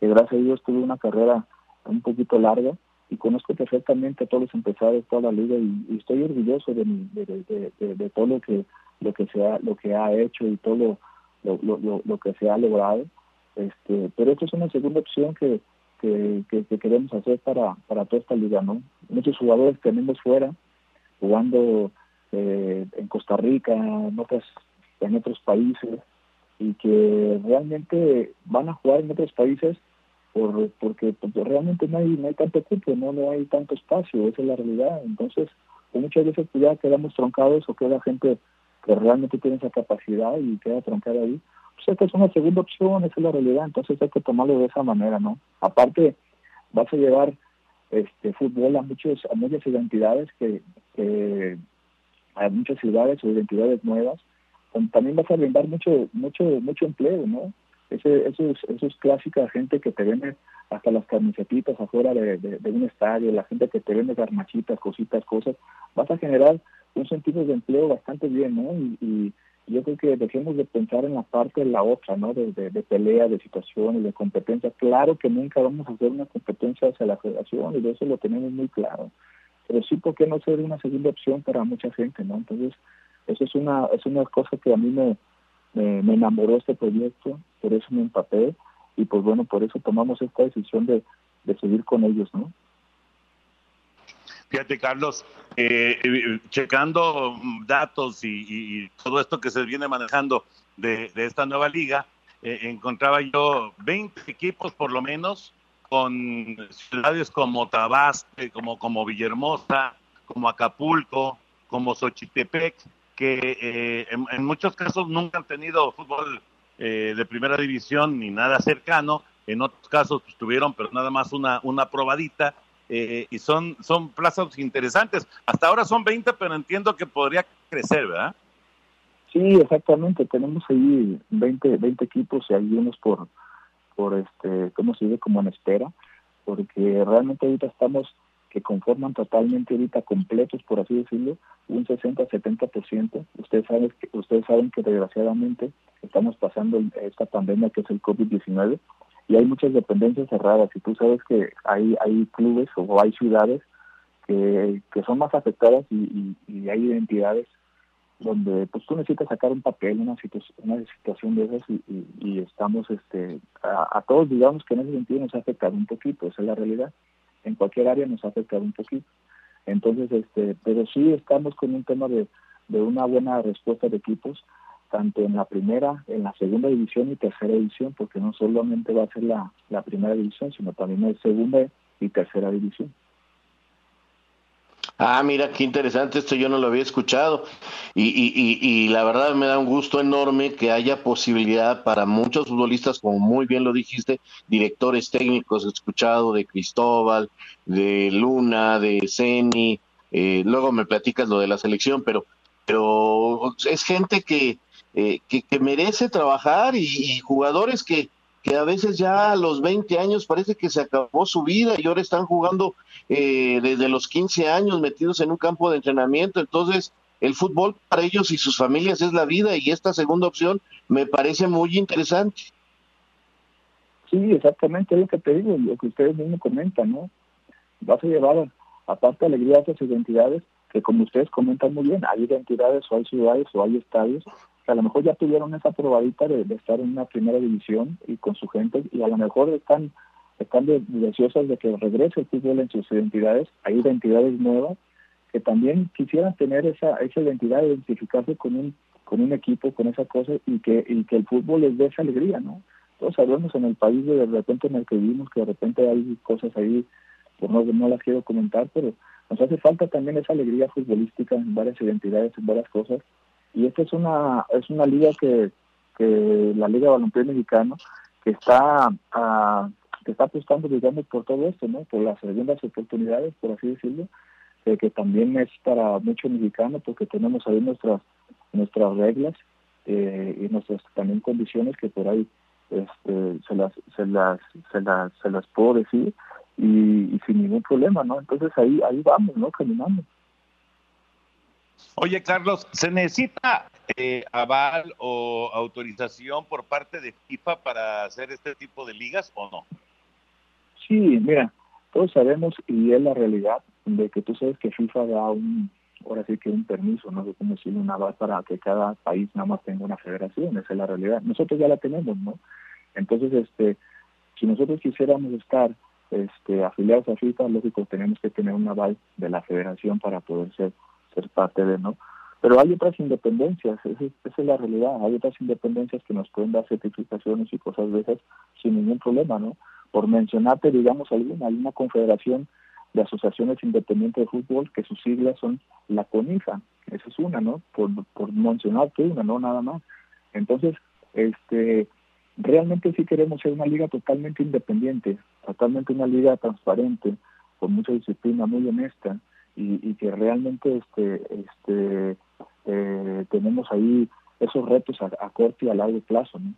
gracias a Dios tuve una carrera un poquito larga, y conozco perfectamente a todos los empresarios, toda la liga y, estoy orgulloso de, de, todo lo que lo que se ha lo que ha hecho y todo lo, lo, lo, que se ha logrado este pero esto es una segunda opción que, que, queremos hacer para, para toda esta liga no muchos jugadores tenemos fuera jugando eh, en Costa Rica en otras en otros países y que realmente van a jugar en otros países por, porque realmente no hay, no hay tanto tiempo, ¿no? no hay tanto espacio, esa es la realidad. Entonces, pues, muchas veces ya quedamos troncados o queda gente que realmente tiene esa capacidad y queda troncada ahí. Pues esta es una segunda opción, esa es la realidad, entonces hay que tomarlo de esa manera, ¿no? Aparte, vas a llevar este fútbol a muchos a muchas identidades que, a muchas ciudades o identidades nuevas también vas a brindar mucho mucho mucho empleo no ese, eso, es, eso es clásica gente que te vende hasta las camisetitas afuera de, un estadio, la gente que te vende garmachitas, cositas, cosas. Vas a generar un sentido de empleo bastante bien, ¿no? Y, yo creo que dejemos de pensar en la parte de la otra, ¿no? De, de, pelea, de situaciones, de competencia. Claro que nunca vamos a hacer una competencia hacia la federación y de eso lo tenemos muy claro. Pero sí, ¿por qué no ser una segunda opción para mucha gente, ¿no? Entonces, eso es una, es una cosa que a mí me, me, enamoró este proyecto, por eso me empapé y pues bueno, por eso tomamos esta decisión de, seguir con ellos, ¿no? Fíjate, Carlos, eh, eh, checando datos y, todo esto que se viene manejando de, esta nueva liga, eh, encontraba yo 20 equipos por lo menos con ciudades como Tabasco, como, como Villahermosa, como Acapulco, como Xochitepec, que eh, en, muchos casos nunca han tenido fútbol eh, de primera división ni nada cercano, en otros casos pues, tuvieron, pero nada más una, una probadita, eh, y son, son plazas interesantes. Hasta ahora son 20, pero entiendo que podría crecer, ¿verdad? Sí, exactamente, tenemos ahí 20, 20 equipos y hay unos por, por este, ¿cómo se dice? Como en espera, porque realmente ahorita estamos que conforman totalmente ahorita completos, por así decirlo, un 60-70%. Ustedes saben, ustedes saben que desgraciadamente estamos pasando esta pandemia que es el COVID-19 y hay muchas dependencias cerradas y tú sabes que hay, hay clubes o hay ciudades que, que son más afectadas y, hay identidades donde pues tú necesitas sacar un papel, una, una situación de esas y, estamos este a, a, todos digamos que en ese sentido nos ha afectado un poquito, esa es la realidad en cualquier área nos ha afectado un poquito. Entonces, este, pero sí estamos con un tema de, de una buena respuesta de equipos, tanto en la primera, en la segunda división y tercera división, porque no solamente va a ser la, la primera división, sino también la segunda y tercera división. Ah, mira, qué interesante, esto yo no lo había escuchado. Y, y, y, la verdad me da un gusto enorme que haya posibilidad para muchos futbolistas, como muy bien lo dijiste, directores técnicos, he escuchado de Cristóbal, de Luna, de Ceni, eh, luego me platicas lo de la selección, pero, pero es gente que, eh, que, merece trabajar y, jugadores que, que a veces ya a los 20 años parece que se acabó su vida y ahora están jugando eh, desde los 15 años metidos en un campo de entrenamiento. Entonces, el fútbol para ellos y sus familias es la vida y esta segunda opción me parece muy interesante. Sí, exactamente, es lo que te digo, lo que ustedes mismos comentan, ¿no? Vas a llevar, aparte alegría a esas identidades, que como ustedes comentan muy bien, hay identidades o hay ciudades o hay estadios que a lo mejor ya tuvieron esa probadita de, estar en una primera división y con su gente y a lo mejor están están deseosas de que regrese el fútbol en sus identidades, hay identidades nuevas que también quisieran tener esa esa identidad, identificarse con un con un equipo, con esa cosa y que y que el fútbol les dé esa alegría, ¿no? Todos sabemos en el país de repente en el que vivimos que de repente hay cosas ahí, pues no, no las quiero comentar, pero nos hace falta también esa alegría futbolística en varias identidades, en varias cosas. Y esta es una es una liga que, que la Liga de Balompié Mexicano que está a, que está apostando digamos por todo esto, ¿no? Por las segundas oportunidades, por así decirlo, que también es para muchos mexicanos porque tenemos ahí nuestras nuestras reglas eh, y nuestras también condiciones que por ahí este, se las se las se las se las puedo decir y, sin ningún problema no entonces ahí ahí vamos no caminando Oye, Carlos, ¿se necesita eh, aval o autorización por parte de FIFA para hacer este tipo de ligas o no? Sí, mira, todos sabemos y es la realidad de que tú sabes que FIFA da un, ahora sí que un permiso, no sé cómo decirlo, un aval para que cada país nada más tenga una federación, esa es la realidad. Nosotros ya la tenemos, ¿no? Entonces, este, si nosotros quisiéramos estar este, afiliados a FIFA, lógico, tenemos que tener un aval de la federación para poder ser, ser parte de, ¿no? Pero hay otras independencias, esa, es la realidad, hay otras independencias que nos pueden dar certificaciones y cosas de esas sin ningún problema, ¿no? Por mencionarte, digamos, alguna, hay una confederación de asociaciones independientes de fútbol que sus siglas son la CONIFA, esa es una, ¿no? Por, por mencionarte una, no nada más. Entonces, este, realmente sí queremos ser una liga totalmente independiente, totalmente una liga transparente, con mucha disciplina, muy honesta y, que realmente este, este, eh, tenemos ahí esos retos a, corto y a largo plazo. ¿no?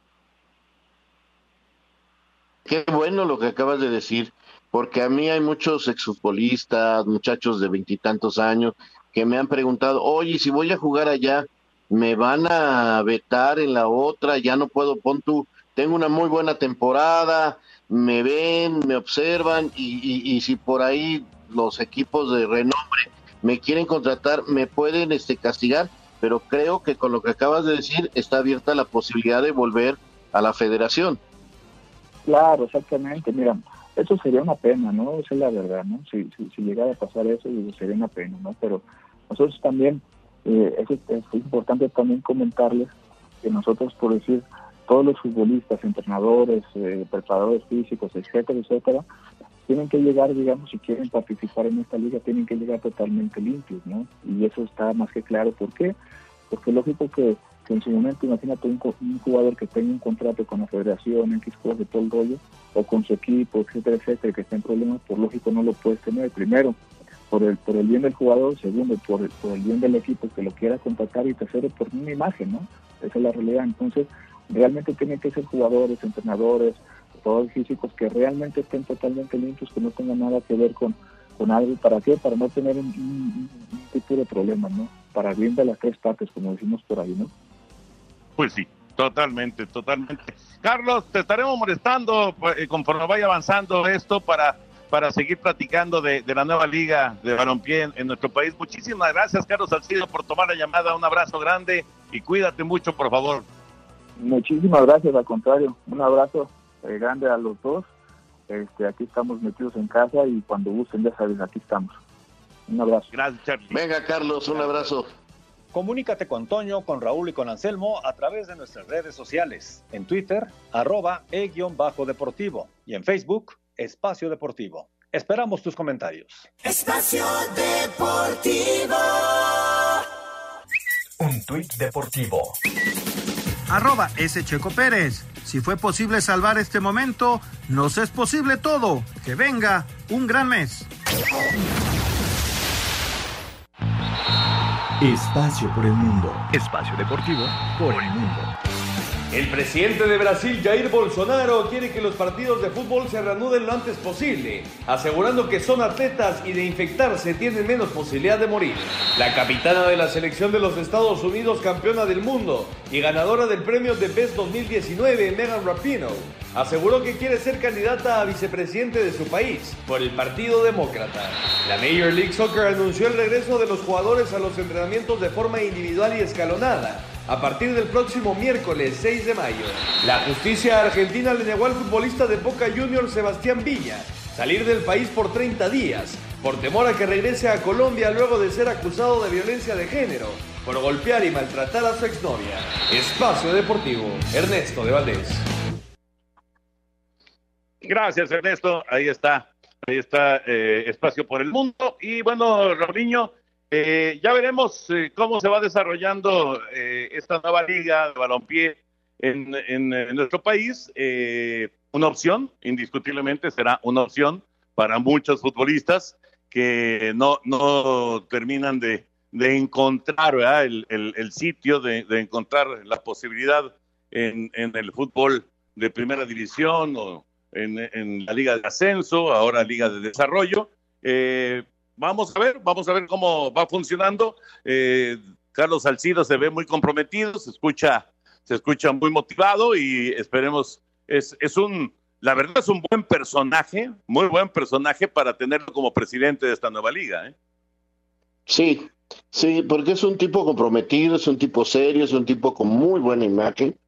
Qué bueno lo que acabas de decir, porque a mí hay muchos exfutbolistas, muchachos de veintitantos años, que me han preguntado, oye, si voy a jugar allá, me van a vetar en la otra, ya no puedo, pon tú, tengo una muy buena temporada, me ven, me observan y, si por ahí los equipos de renombre me quieren contratar, me pueden este, castigar, pero creo que con lo que acabas de decir está abierta la posibilidad de volver a la federación. Claro, exactamente. Mira, eso sería una pena, ¿no? Esa es la verdad, ¿no? Si, si, llegara a pasar eso, sería una pena, ¿no? Pero nosotros también, eh, es, es importante también comentarles que nosotros, por decir, todos los futbolistas, entrenadores, eh, preparadores físicos, etcétera, etcétera, tienen que llegar, digamos, si quieren participar en esta liga, tienen que llegar totalmente limpios, ¿no? Y eso está más que claro. ¿Por qué? Porque lógico que, en su momento, imagínate un, un, jugador que tenga un contrato con la federación, X cosas de todo el rollo, o con su equipo, etcétera, etcétera, que esté en problemas, por lógico no lo puedes tener. Primero, por el, por el bien del jugador, segundo, por el, por el bien del equipo que lo quiera contratar y tercero, por una imagen, ¿no? Esa es la realidad. Entonces, realmente tienen que ser jugadores, entrenadores, todos físicos que realmente estén totalmente limpios, que no tengan nada que ver con, con algo. ¿Para qué? Para no tener un, tipo de problema, ¿no? Para bien de las tres partes, como decimos por ahí, ¿no? Pues sí, totalmente, totalmente. Carlos, te estaremos molestando eh, conforme vaya avanzando esto para para seguir platicando de, la nueva liga de balompié en, en, nuestro país. Muchísimas gracias, Carlos Salcido, por tomar la llamada. Un abrazo grande y cuídate mucho, por favor. Muchísimas gracias, al contrario, un abrazo eh, grande a los dos. Este, aquí estamos metidos en casa y cuando gusten, ya sabes, aquí estamos. Un abrazo. Gracias, Charlie. Venga, Carlos, un abrazo. Comunícate con Toño, con Raúl y con Anselmo a través de nuestras redes sociales. En Twitter, arroba e-deportivo. Y en Facebook, Espacio Deportivo. Esperamos tus comentarios. Espacio Deportivo. Un tuit deportivo arroba S. Checo Pérez. Si fue posible salvar este momento, nos es posible todo. Que venga un gran mes. Espacio por el mundo. Espacio deportivo por el mundo. El presidente de Brasil, Jair Bolsonaro, quiere que los partidos de fútbol se reanuden lo antes posible, asegurando que son atletas y de infectarse tienen menos posibilidad de morir. La capitana de la selección de los Estados Unidos, campeona del mundo y ganadora del premio de Best 2019, Megan Rapinoe, aseguró que quiere ser candidata a vicepresidente de su país por el Partido Demócrata. La Major League Soccer anunció el regreso de los jugadores a los entrenamientos de forma individual y escalonada a partir del próximo miércoles 6 de mayo. La justicia argentina le negó al futbolista de Boca Juniors Sebastián Villa salir del país por 30 días, por temor a que regrese a Colombia luego de ser acusado de violencia de género, por golpear y maltratar a su exnovia. Espacio Deportivo, Ernesto de Valdés. Gracias, Ernesto. Ahí está, ahí está eh, Espacio por el Mundo. Y bueno, Robinho, eh, ya veremos eh, cómo se va desarrollando eh, esta nueva liga de balompié en, en, nuestro país. una opción, indiscutiblemente, será una opción para muchos futbolistas que no, no terminan de, de encontrar el, el, sitio, de, de, encontrar la posibilidad en, en, el fútbol de primera división o en, en, la liga de ascenso, ahora liga de desarrollo. Eh, vamos a ver, vamos a ver cómo va funcionando. Eh, Carlos Salcido se ve muy comprometido, se escucha, se escucha muy motivado y esperemos, es, es un, la verdad es un buen personaje, muy buen personaje para tenerlo como presidente de esta nueva liga. ¿eh? Sí, sí, porque es un tipo comprometido, es un tipo serio, es un tipo con muy buena imagen.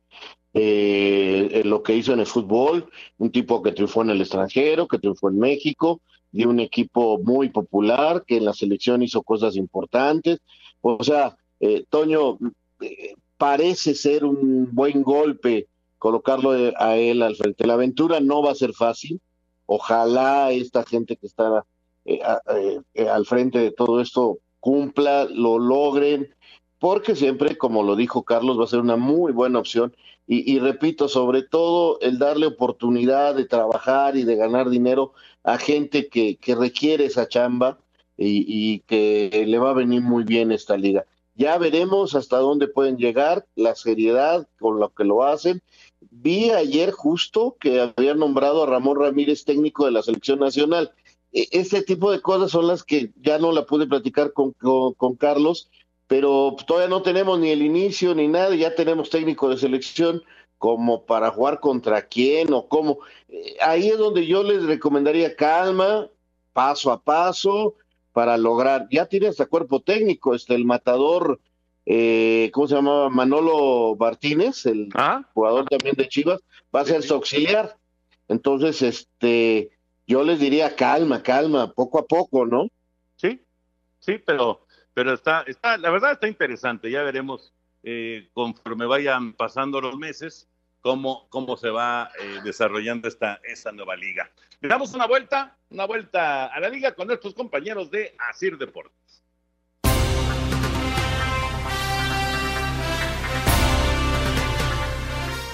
Eh, lo que hizo en el fútbol, un tipo que triunfó en el extranjero, que triunfó en México, de un equipo muy popular, que en la selección hizo cosas importantes. O sea, eh, Toño, eh, parece ser un buen golpe colocarlo a él al frente. La aventura no va a ser fácil. Ojalá esta gente que está eh, al frente de todo esto cumpla, lo logren, porque siempre, como lo dijo Carlos, va a ser una muy buena opción. Y, repito, sobre todo el darle oportunidad de trabajar y de ganar dinero a gente que, que requiere esa chamba y, y, que le va a venir muy bien esta liga. Ya veremos hasta dónde pueden llegar, la seriedad con lo que lo hacen. Vi ayer justo que habían nombrado a Ramón Ramírez técnico de la selección nacional. Este tipo de cosas son las que ya no la pude platicar con, con Carlos, pero todavía no tenemos ni el inicio ni nada, ya tenemos técnico de selección como para jugar contra quién o cómo. Eh, ahí es donde yo les recomendaría calma, paso a paso, para lograr, ya tiene hasta cuerpo técnico, este, el matador, eh, ¿cómo se llamaba? Manolo Martínez, el ¿Ah? jugador también de Chivas, va a ser su auxiliar. Entonces, este, yo les diría calma, calma, poco a poco, ¿no? Sí, sí, pero pero está, está, la verdad está interesante, ya veremos eh, conforme vayan pasando los meses cómo, cómo se va eh, desarrollando esta, esta nueva liga. Le damos una vuelta, una vuelta a la liga con nuestros compañeros de Asir Deportes.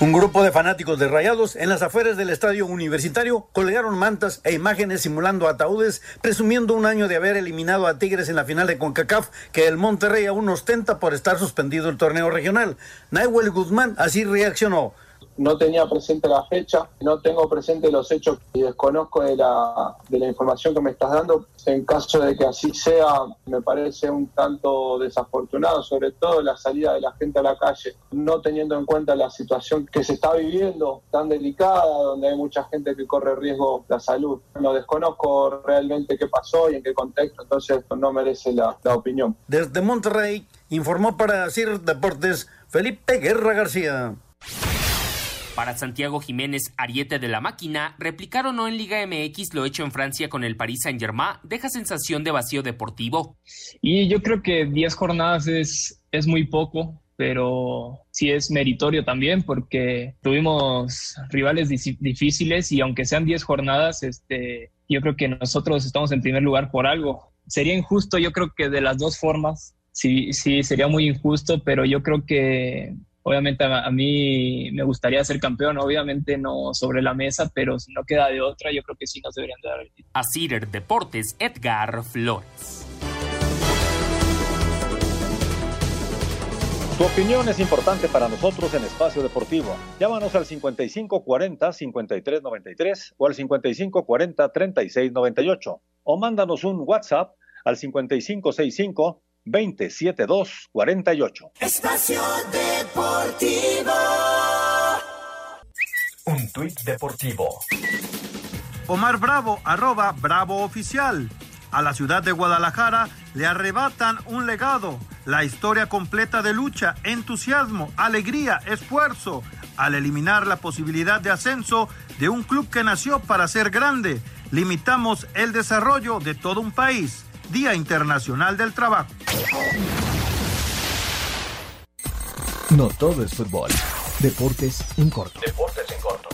Un grupo de fanáticos de Rayados en las afueras del estadio universitario colgaron mantas e imágenes simulando ataúdes, presumiendo un año de haber eliminado a Tigres en la final de CONCACAF, que el Monterrey aún ostenta por estar suspendido el torneo regional. Nahuel Guzmán así reaccionó no tenía presente la fecha, no tengo presente los hechos y desconozco de la, de la información que me estás dando. En caso de que así sea, me parece un tanto desafortunado, sobre todo la salida de la gente a la calle, no teniendo en cuenta la situación que se está viviendo, tan delicada, donde hay mucha gente que corre riesgo la salud. No desconozco realmente qué pasó y en qué contexto, entonces no merece la, la opinión. Desde Monterrey, informó para CIR Deportes Felipe Guerra García. Para Santiago Jiménez, ariete de la máquina, replicar o no en Liga MX lo hecho en Francia con el Paris Saint-Germain deja sensación de vacío deportivo. Y yo creo que 10 jornadas es, es muy poco, pero sí es meritorio también porque tuvimos rivales difíciles y aunque sean 10 jornadas, este, yo creo que nosotros estamos en primer lugar por algo. Sería injusto, yo creo que de las dos formas, sí, sí, sería muy injusto, pero yo creo que Obviamente a, mí me gustaría ser campeón, obviamente no sobre la mesa, pero si no queda de otra, yo creo que sí nos deberían dar el título. A Cider Deportes, Edgar Flores. Tu opinión es importante para nosotros en Espacio Deportivo. Llámanos al 5540-5393 o al 5540-3698 o mándanos un WhatsApp al 5565-27248. Espacio Deportivo. Un tuit deportivo. Omar Bravo, arroba Bravo Oficial. A la ciudad de Guadalajara le arrebatan un legado, la historia completa de lucha, entusiasmo, alegría, esfuerzo, al eliminar la posibilidad de ascenso de un club que nació para ser grande. Limitamos el desarrollo de todo un país. Día Internacional del Trabajo. No todo es fútbol. Deportes en corto. Deportes en corto.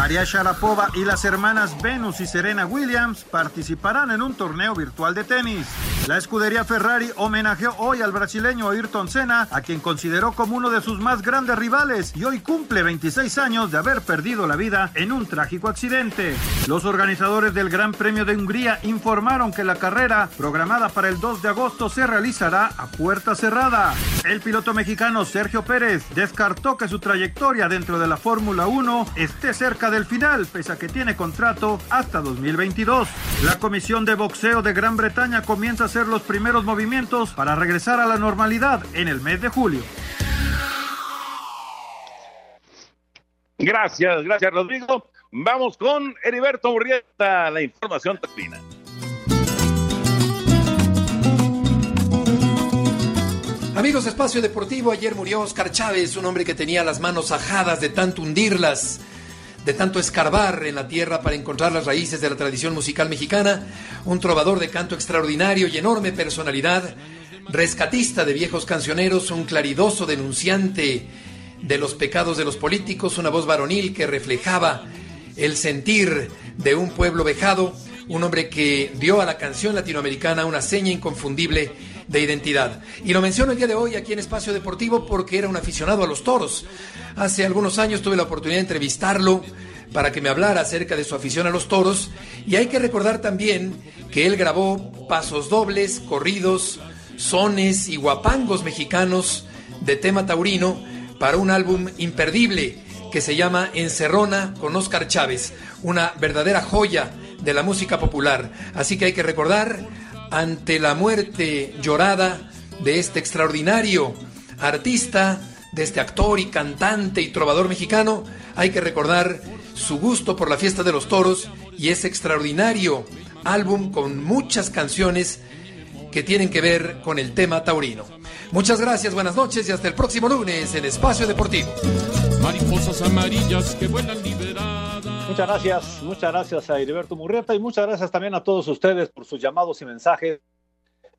María Sharapova y las hermanas Venus y Serena Williams participarán en un torneo virtual de tenis. La escudería Ferrari homenajeó hoy al brasileño Ayrton Senna, a quien consideró como uno de sus más grandes rivales y hoy cumple 26 años de haber perdido la vida en un trágico accidente. Los organizadores del Gran Premio de Hungría informaron que la carrera, programada para el 2 de agosto, se realizará a puerta cerrada. El piloto mexicano Sergio Pérez descartó que su trayectoria dentro de la Fórmula 1 esté cerca del final, pese a que tiene contrato hasta 2022. La Comisión de Boxeo de Gran Bretaña comienza a hacer los primeros movimientos para regresar a la normalidad en el mes de julio. Gracias, gracias Rodrigo. Vamos con Heriberto Murrieta, la información termina. Amigos Espacio Deportivo, ayer murió Oscar Chávez, un hombre que tenía las manos ajadas de tanto hundirlas, de tanto escarbar en la tierra para encontrar las raíces de la tradición musical mexicana, un trovador de canto extraordinario y enorme personalidad, rescatista de viejos cancioneros, un claridoso denunciante de los pecados de los políticos, una voz varonil que reflejaba el sentir de un pueblo vejado, un hombre que dio a la canción latinoamericana una seña inconfundible de identidad. Y lo menciono el día de hoy aquí en Espacio Deportivo porque era un aficionado a los toros. Hace algunos años tuve la oportunidad de entrevistarlo para que me hablara acerca de su afición a los toros y hay que recordar también que él grabó pasos dobles, corridos, sones y guapangos mexicanos de tema taurino para un álbum imperdible que se llama Encerrona con Oscar Chávez, una verdadera joya de la música popular. Así que hay que recordar ante la muerte llorada de este extraordinario artista, de este actor y cantante y trovador mexicano, hay que recordar su gusto por la fiesta de los toros y ese extraordinario álbum con muchas canciones que tienen que ver con el tema taurino. Muchas gracias, buenas noches y hasta el próximo lunes en Espacio Deportivo. Mariposas amarillas que vuelan. Muchas gracias, muchas gracias a Heriberto Murrieta y muchas gracias también a todos ustedes por sus llamados y mensajes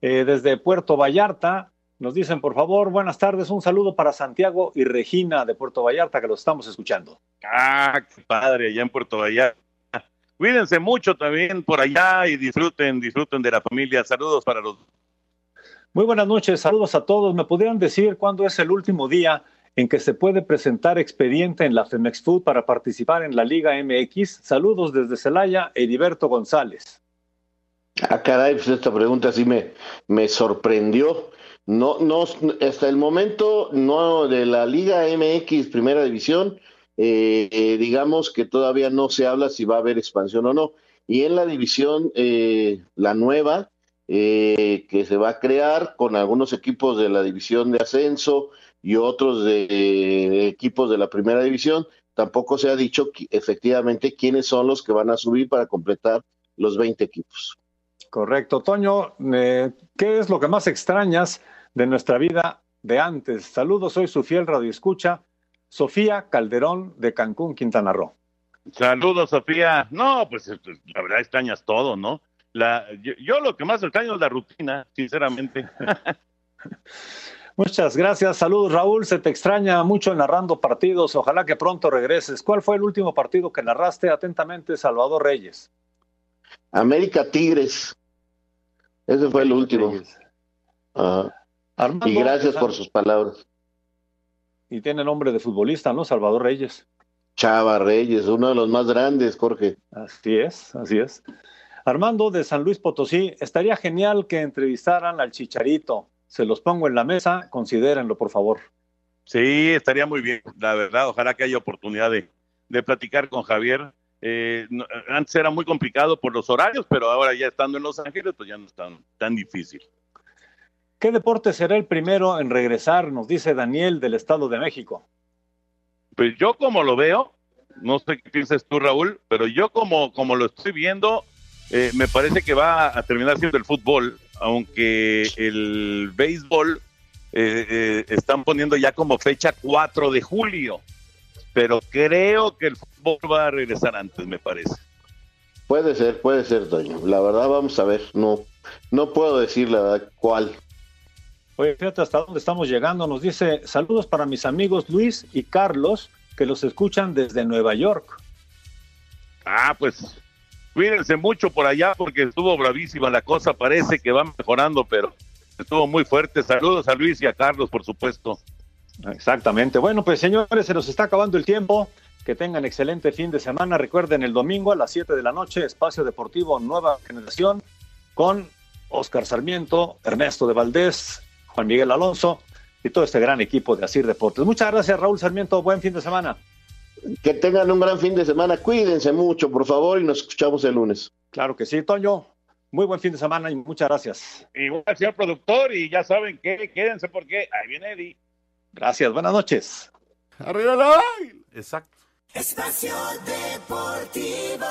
eh, desde Puerto Vallarta. Nos dicen, por favor, buenas tardes, un saludo para Santiago y Regina de Puerto Vallarta que los estamos escuchando. Ah, qué padre, allá en Puerto Vallarta. Cuídense mucho también por allá y disfruten, disfruten de la familia. Saludos para los. Muy buenas noches, saludos a todos. ¿Me pudieran decir cuándo es el último día en que se puede presentar expediente en la Femex Food para participar en la Liga MX? Saludos desde Celaya, Heriberto González. Ah, caray, pues esta pregunta sí me, me sorprendió. No, no, hasta el momento, no de la Liga MX Primera División, eh, eh, digamos que todavía no se habla si va a haber expansión o no. Y en la división, eh, la nueva, eh, que se va a crear con algunos equipos de la división de ascenso y otros de, de equipos de la primera división, tampoco se ha dicho efectivamente quiénes son los que van a subir para completar los 20 equipos. Correcto. Toño, eh, ¿qué es lo que más extrañas de nuestra vida de antes? Saludos, soy su fiel radioescucha, Sofía Calderón de Cancún, Quintana Roo. Saludos, Sofía. No, pues esto- la verdad extrañas todo, ¿no? La, yo, yo lo que más extraño es la rutina, sinceramente. Muchas gracias. Saludos, Raúl. Se te extraña mucho narrando partidos. Ojalá que pronto regreses. ¿Cuál fue el último partido que narraste? Atentamente, Salvador Reyes. América Tigres. Ese fue el último. Armando, Y gracias por sus palabras. Y tiene nombre de futbolista, ¿no? Salvador Reyes. Chava Reyes, uno de los más grandes, Jorge. Así es, así es. Armando de San Luis Potosí, estaría genial que entrevistaran al Chicharito. Se los pongo en la mesa, considérenlo, por favor. Sí, estaría muy bien, la verdad. Ojalá que haya oportunidad de, de platicar con Javier. Eh, no, antes era muy complicado por los horarios, pero ahora ya estando en Los Ángeles, pues ya no es tan, tan difícil. ¿Qué deporte será el primero en regresar? Nos dice Daniel del Estado de México. Pues yo como lo veo, no sé qué piensas tú, Raúl, pero yo como, como lo estoy viendo, eh, me parece que va a terminar siendo el fútbol, aunque el béisbol eh, eh, están poniendo ya como fecha 4 de julio, pero creo que el fútbol va a regresar antes, me parece. Puede ser, puede ser, Toño. La verdad, vamos a ver. No, no puedo decir la verdad cuál. Oye, fíjate hasta dónde estamos llegando. Nos dice, saludos para mis amigos Luis y Carlos, que los escuchan desde Nueva York. Ah, pues cuídense mucho por allá porque estuvo bravísima la cosa. Parece que va mejorando, pero estuvo muy fuerte. Saludos a Luis y a Carlos, por supuesto. Exactamente. Bueno, pues señores, se nos está acabando el tiempo. Que tengan excelente fin de semana. Recuerden el domingo a las 7 de la noche, Espacio Deportivo Nueva Generación con Oscar Sarmiento, Ernesto de Valdés, Juan Miguel Alonso y todo este gran equipo de Asir Deportes. Muchas gracias, Raúl Sarmiento. Buen fin de semana. Que tengan un gran fin de semana. Cuídense mucho, por favor, y nos escuchamos el lunes. Claro que sí, Toño. Muy buen fin de semana y muchas gracias. Igual, señor productor, y ya saben que quédense porque ahí viene Eddie. Gracias, buenas noches. Arriba la... Exacto. Espacio Deportivo.